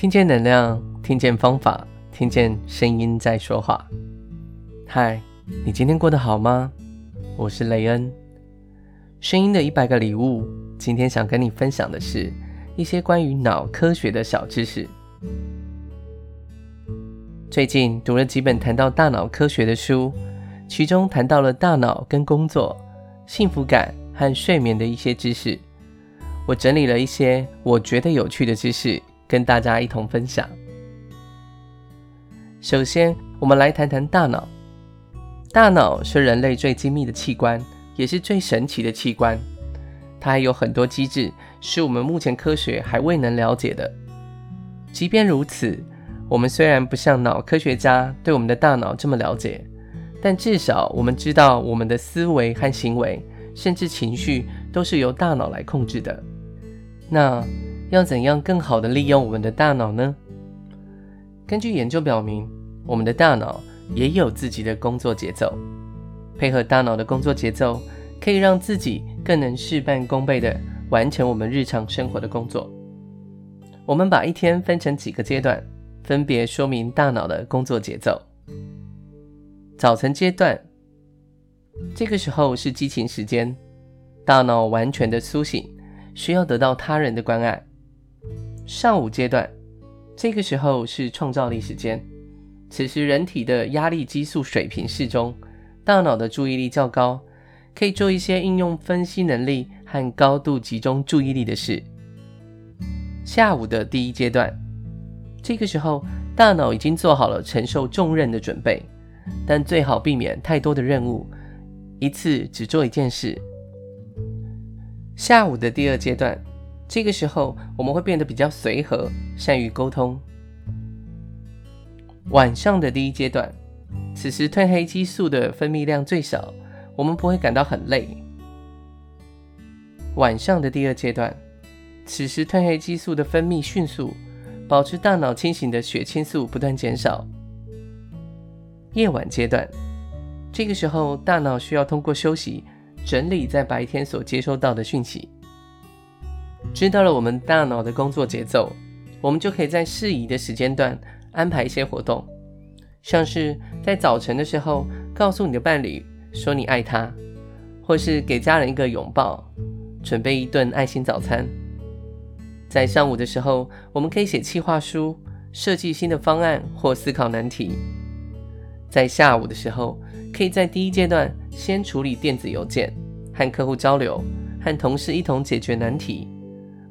听见能量，听见方法，听见声音在说话。嗨，你今天过得好吗？我是雷恩。声音的一百个礼物，今天想跟你分享的是一些关于脑科学的小知识。最近读了几本谈到大脑科学的书，其中谈到了大脑跟工作、幸福感和睡眠的一些知识。我整理了一些我觉得有趣的知识，跟大家一同分享。首先，我们来谈谈大脑。大脑是人类最精密的器官，也是最神奇的器官。它还有很多机制，是我们目前科学还未能了解的。即便如此，我们虽然不像脑科学家对我们的大脑这么了解，但至少我们知道我们的思维和行为，甚至情绪，都是由大脑来控制的。那要怎样更好地利用我们的大脑呢？根据研究表明，我们的大脑也有自己的工作节奏。配合大脑的工作节奏，可以让自己更能事半功倍地完成我们日常生活的工作。我们把一天分成几个阶段，分别说明大脑的工作节奏。早晨阶段，这个时候是激情时间，大脑完全的苏醒。需要得到他人的关爱。上午阶段，这个时候是创造力时间，此时人体的压力激素水平适中，大脑的注意力较高，可以做一些应用分析能力和高度集中注意力的事。下午的第一阶段，这个时候大脑已经做好了承受重任的准备，但最好避免太多的任务，一次只做一件事。下午的第二阶段，这个时候我们会变得比较随和，善于沟通。晚上的第一阶段，此时褪黑激素的分泌量最少，我们不会感到很累。晚上的第二阶段，此时褪黑激素的分泌迅速，保持大脑清醒的血清素不断减少。夜晚阶段，这个时候大脑需要通过休息。整理在白天所接收到的讯息，知道了我们大脑的工作节奏，我们就可以在适宜的时间段安排一些活动，像是在早晨的时候告诉你的伴侣说你爱他，或是给家人一个拥抱，准备一顿爱心早餐。在上午的时候，我们可以写企划书，设计新的方案或思考难题。在下午的时候，可以在第一阶段先处理电子邮件，和客户交流，和同事一同解决难题；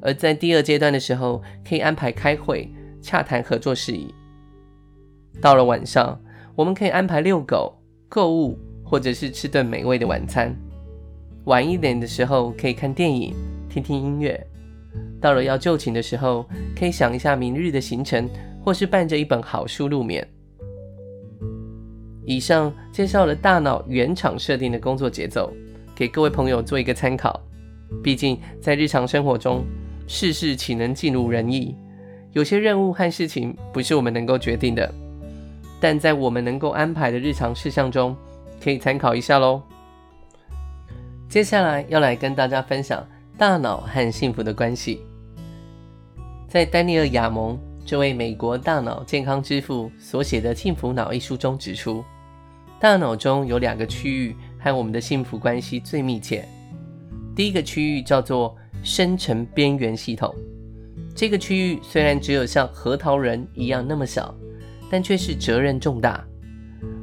而在第二阶段的时候，可以安排开会，洽谈合作事宜。到了晚上，我们可以安排遛狗、购物，或者是吃顿美味的晚餐。晚一点的时候，可以看电影、听听音乐。到了要就寝的时候，可以想一下明日的行程，或是伴着一本好书入眠。以上介绍了大脑原厂设定的工作节奏，给各位朋友做一个参考。毕竟在日常生活中，事事岂能尽如人意？有些任务和事情不是我们能够决定的，但在我们能够安排的日常事项中，可以参考一下喽。接下来要来跟大家分享大脑和幸福的关系。在丹尼尔·亚蒙这位美国大脑健康之父所写的《幸福脑》一书中指出。大脑中有两个区域和我们的幸福关系最密切。第一个区域叫做深层边缘系统，这个区域虽然只有像核桃仁一样那么小，但却是责任重大。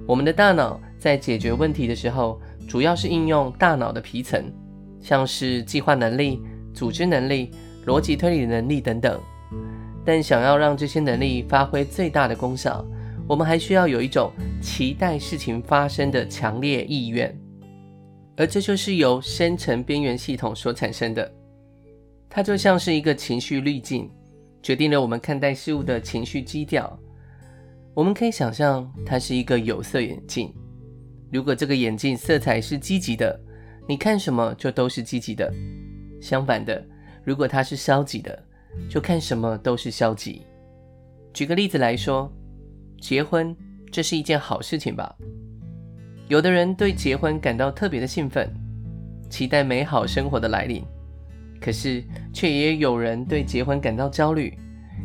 我们的大脑在解决问题的时候，主要是应用大脑的皮层，像是计划能力、组织能力、逻辑推理能力等等。但想要让这些能力发挥最大的功效，我们还需要有一种期待事情发生的强烈意愿，而这就是由深层边缘系统所产生的。它就像是一个情绪滤镜，决定了我们看待事物的情绪基调。我们可以想象，它是一个有色眼镜。如果这个眼镜色彩是积极的，你看什么就都是积极的；相反的，如果它是消极的，就看什么都是消极。举个例子来说。结婚，这是一件好事情吧？有的人对结婚感到特别的兴奋，期待美好生活的来临；可是，却也有人对结婚感到焦虑，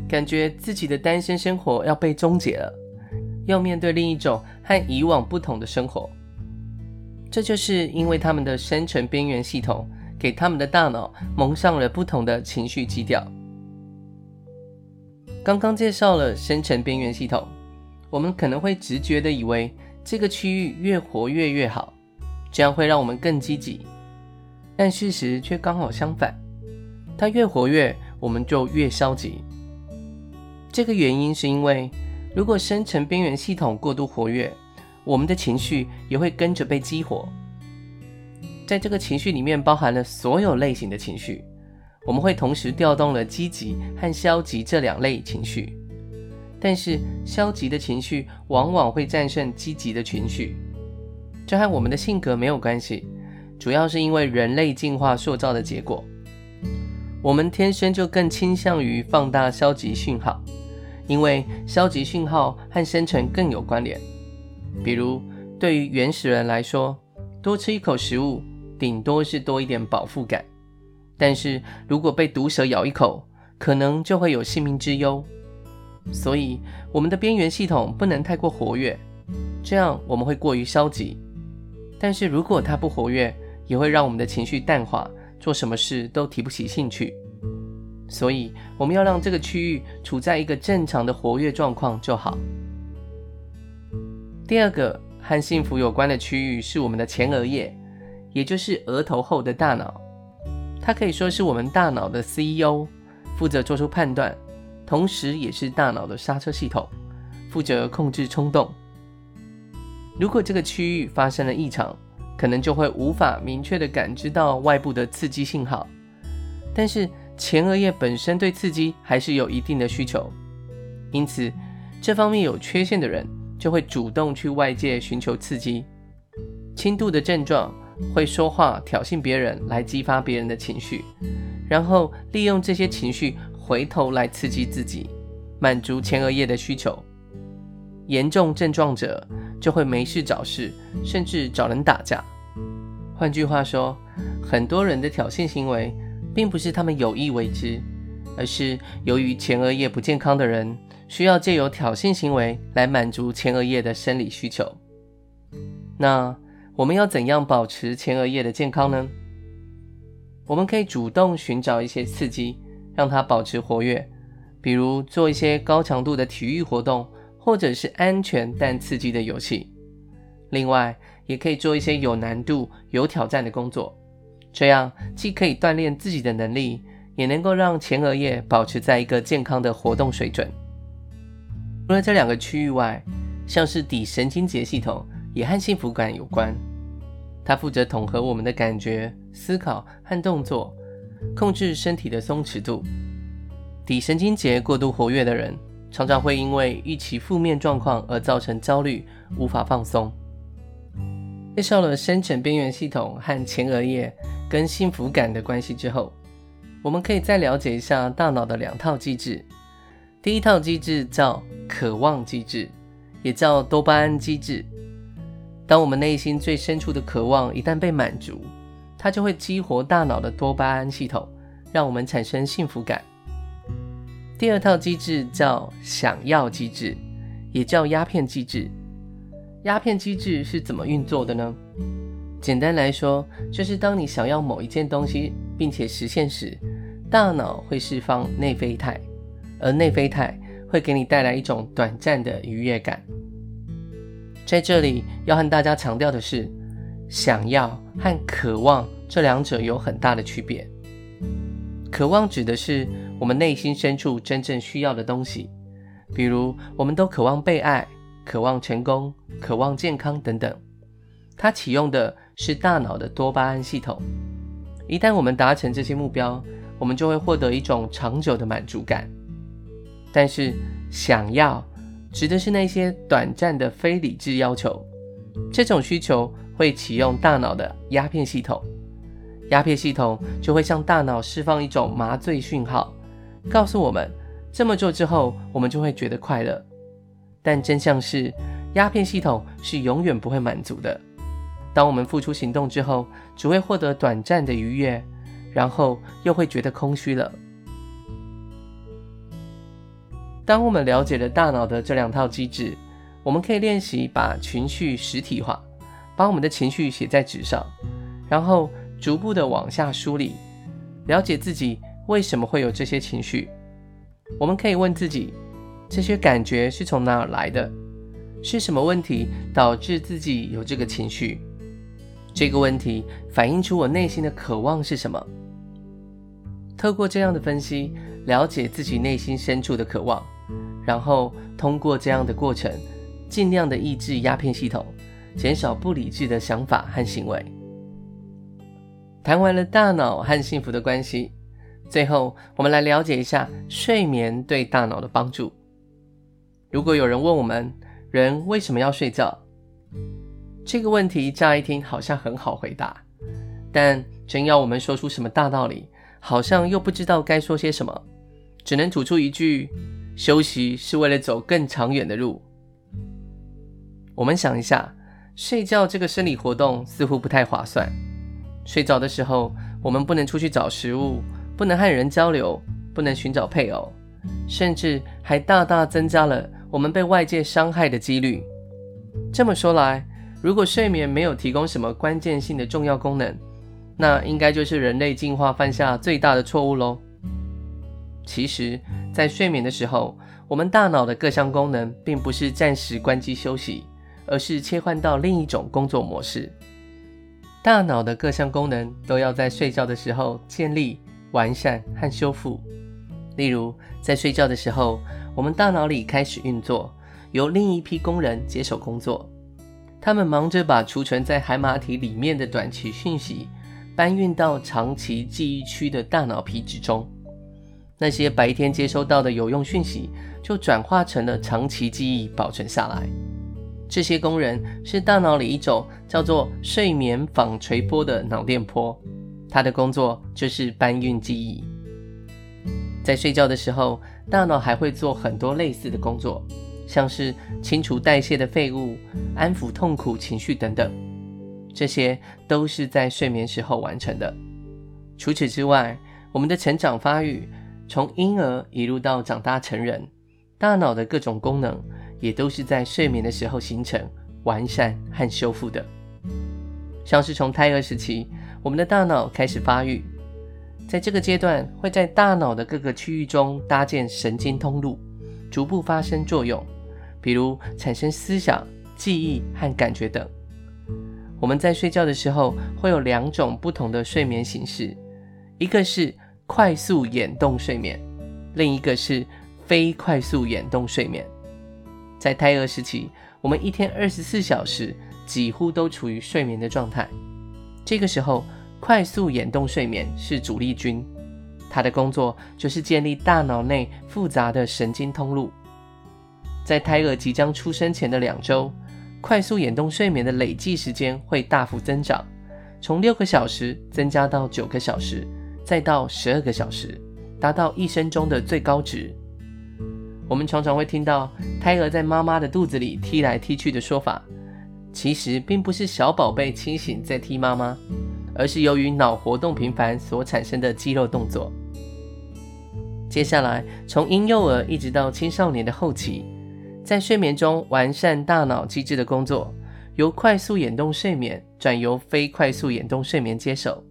感觉自己的单身生活要被终结了，要面对另一种和以往不同的生活。这就是因为他们的生成边缘系统给他们的大脑蒙上了不同的情绪基调。刚刚介绍了生成边缘系统，我们可能会直觉的以为这个区域越活跃越好，这样会让我们更积极。但事实却刚好相反，它越活跃，我们就越消极。这个原因是因为，如果生成边缘系统过度活跃，我们的情绪也会跟着被激活。在这个情绪里面包含了所有类型的情绪。我们会同时调动了积极和消极这两类情绪，但是消极的情绪往往会战胜积极的情绪。这和我们的性格没有关系，主要是因为人类进化塑造的结果。我们天生就更倾向于放大消极讯号，因为消极讯号和生存更有关联。比如，对于原始人来说，多吃一口食物，顶多是多一点饱腹感。但是如果被毒蛇咬一口，可能就会有性命之忧。所以，我们的边缘系统不能太过活跃，这样我们会过于消极。但是如果它不活跃，也会让我们的情绪淡化，做什么事都提不起兴趣。所以，我们要让这个区域处在一个正常的活跃状况就好。第二个和幸福有关的区域是我们的前额叶，也就是额头后的大脑。它可以说是我们大脑的 CEO，负责做出判断，同时也是大脑的刹车系统，负责控制冲动。如果这个区域发生了异常，可能就会无法明确地感知到外部的刺激信号。但是前额叶本身对刺激还是有一定的需求，因此这方面有缺陷的人就会主动去外界寻求刺激。轻度的症状。会说话挑衅别人来激发别人的情绪，然后利用这些情绪回头来刺激自己，满足前额叶的需求。严重症状者就会没事找事，甚至找人打架。换句话说，很多人的挑衅行为并不是他们有意为之，而是由于前额叶不健康的人需要借由挑衅行为来满足前额叶的生理需求。那，我们要怎样保持前额叶的健康呢？我们可以主动寻找一些刺激，让它保持活跃，比如做一些高强度的体育活动，或者是安全但刺激的游戏。另外，也可以做一些有难度、有挑战的工作，这样既可以锻炼自己的能力，也能够让前额叶保持在一个健康的活动水准。除了这两个区域外，像是底神经节系统。也和幸福感有关，它负责统合我们的感觉、思考和动作，控制身体的松弛度。底神经节过度活跃的人，常常会因为预期负面状况而造成焦虑，无法放松。介绍了深层边缘系统和前额叶跟幸福感的关系之后，我们可以再了解一下大脑的两套机制。第一套机制叫渴望机制，也叫多巴胺机制。当我们内心最深处的渴望一旦被满足，它就会激活大脑的多巴胺系统，让我们产生幸福感。第二套机制叫想要机制，也叫鸦片机制。鸦片机制是怎么运作的呢？简单来说，就是当你想要某一件东西并且实现时，大脑会释放内啡肽，而内啡肽会给你带来一种短暂的愉悦感。在这里要和大家强调的是，想要和渴望这两者有很大的区别。渴望指的是我们内心深处真正需要的东西，比如我们都渴望被爱、渴望成功、渴望健康等等。它启用的是大脑的多巴胺系统。一旦我们达成这些目标，我们就会获得一种长久的满足感。但是想要。指的是那些短暂的非理智要求，这种需求会启用大脑的鸦片系统，鸦片系统就会向大脑释放一种麻醉讯号，告诉我们这么做之后，我们就会觉得快乐。但真相是，鸦片系统是永远不会满足的。当我们付出行动之后，只会获得短暂的愉悦，然后又会觉得空虚了。当我们了解了大脑的这两套机制，我们可以练习把情绪实体化，把我们的情绪写在纸上，然后逐步的往下梳理，了解自己为什么会有这些情绪。我们可以问自己，这些感觉是从哪儿来的？是什么问题导致自己有这个情绪？这个问题反映出我内心的渴望是什么？透过这样的分析，了解自己内心深处的渴望，然后通过这样的过程，尽量的抑制鸦片系统，减少不理智的想法和行为。谈完了大脑和幸福的关系，最后我们来了解一下睡眠对大脑的帮助。如果有人问我们，人为什么要睡觉？这个问题乍一听好像很好回答，但真要我们说出什么大道理，好像又不知道该说些什么，只能吐出一句：休息是为了走更长远的路。我们想一下，睡觉这个生理活动似乎不太划算。睡着的时候，我们不能出去找食物，不能和人交流，不能寻找配偶，甚至还大大增加了我们被外界伤害的几率。这么说来，如果睡眠没有提供什么关键性的重要功能，那应该就是人类进化犯下最大的错误喽。其实，在睡眠的时候，我们大脑的各项功能并不是暂时关机休息，而是切换到另一种工作模式。大脑的各项功能都要在睡觉的时候建立、完善和修复。例如，在睡觉的时候，我们大脑里开始运作，由另一批工人接手工作。他们忙着把储存在海马体里面的短期讯息搬运到长期记忆区的大脑皮质中，那些白天接收到的有用讯息就转化成了长期记忆，保存下来。这些工人是大脑里一种叫做睡眠纺锤波的脑电波，他的工作就是搬运记忆。在睡觉的时候，大脑还会做很多类似的工作。像是清除代谢的废物、安抚痛苦情绪等等，这些都是在睡眠时候完成的。除此之外，我们的成长发育，从婴儿一路到长大成人，大脑的各种功能也都是在睡眠的时候形成、完善和修复的。像是从胎儿时期，我们的大脑开始发育，在这个阶段会在大脑的各个区域中搭建神经通路，逐步发生作用。比如产生思想、记忆和感觉等。我们在睡觉的时候会有两种不同的睡眠形式，一个是快速眼动睡眠，另一个是非快速眼动睡眠。在胎儿时期，我们一天二十四小时几乎都处于睡眠的状态。这个时候，快速眼动睡眠是主力军，它的工作就是建立大脑内复杂的神经通路。在胎儿即将出生前的两周，快速眼动睡眠的累计时间会大幅增长，从六个小时增加到九个小时，再到十二个小时，达到一生中的最高值。我们常常会听到胎儿在妈妈的肚子里踢来踢去的说法，其实并不是小宝贝清醒在踢妈妈，而是由于脑活动频繁所产生的肌肉动作。接下来，从婴幼儿一直到青少年的后期。在睡眠中完善大脑机制的工作，由快速眼动睡眠转由非快速眼动睡眠接手。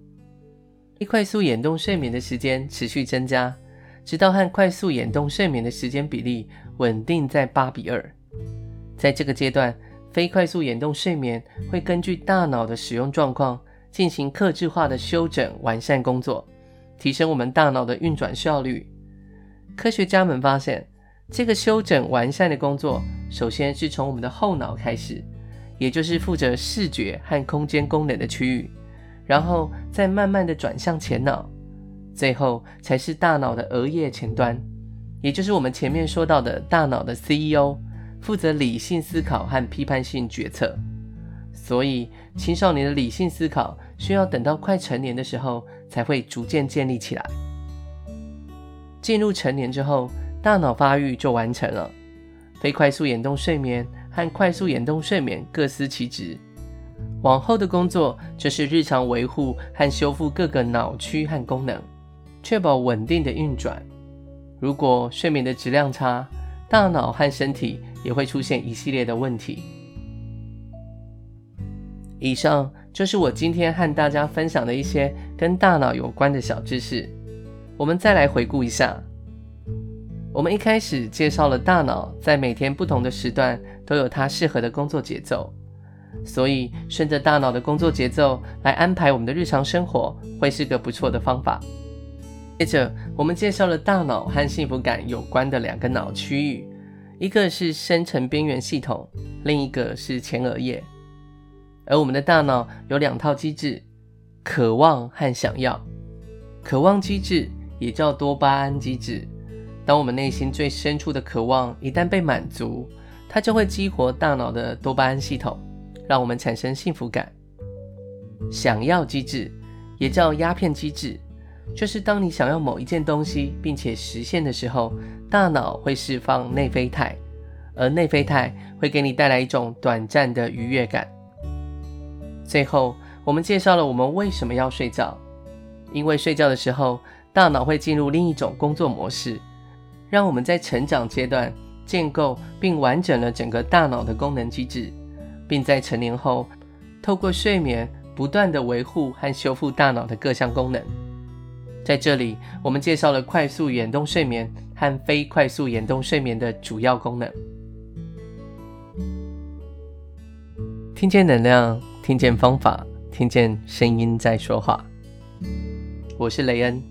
非快速眼动睡眠的时间持续增加，直到和快速眼动睡眠的时间比例稳定在八比二。在这个阶段，非快速眼动睡眠会根据大脑的使用状况进行克制化的修整完善工作，提升我们大脑的运转效率。科学家们发现，这个修整完善的工作，首先是从我们的后脑开始，也就是负责视觉和空间功能的区域，然后再慢慢的转向前脑，最后才是大脑的额叶前端，也就是我们前面说到的大脑的 CEO，负责理性思考和批判性决策。所以，青少年的理性思考需要等到快成年的时候，才会逐渐建立起来。进入成年之后，大脑发育就完成了，非快速眼动睡眠和快速眼动睡眠各司其职。往后的工作就是日常维护和修复各个脑区和功能，确保稳定的运转。如果睡眠的质量差，大脑和身体也会出现一系列的问题。以上就是我今天和大家分享的一些跟大脑有关的小知识。我们再来回顾一下。我们一开始介绍了大脑在每天不同的时段都有它适合的工作节奏，所以顺着大脑的工作节奏来安排我们的日常生活，会是个不错的方法。接着，我们介绍了大脑和幸福感有关的两个脑区域，一个是深层边缘系统，另一个是前额叶。而我们的大脑有两套机制：渴望和想要。渴望机制也叫多巴胺机制。当我们内心最深处的渴望一旦被满足，它就会激活大脑的多巴胺系统，让我们产生幸福感。想要机制也叫鸦片机制，就是当你想要某一件东西并且实现的时候，大脑会释放内啡肽，而内啡肽会给你带来一种短暂的愉悦感。最后，我们介绍了我们为什么要睡觉，因为睡觉的时候，大脑会进入另一种工作模式。让我们在成长阶段建构并完整了整个大脑的功能机制，并在成年后透过睡眠不断的维护和修复大脑的各项功能。在这里，我们介绍了快速眼动睡眠和非快速眼动睡眠的主要功能。听见能量，听见方法，听见声音在说话。我是雷恩，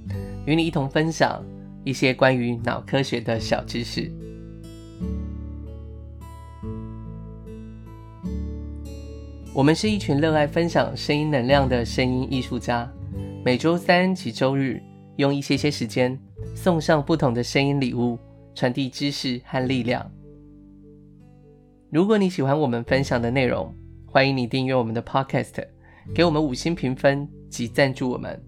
与你一同分享。一些关于脑科学的小知识。我们是一群热爱分享声音能量的声音艺术家，每周三及周日用一些些时间送上不同的声音礼物，传递知识和力量。如果你喜欢我们分享的内容，欢迎你订阅我们的 Podcast，给我们五星评分及赞助我们。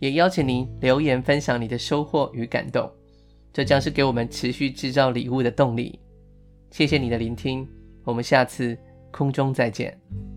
也邀请您留言分享你的收获与感动，这将是给我们持续制造礼物的动力。谢谢你的聆听，我们下次空中再见。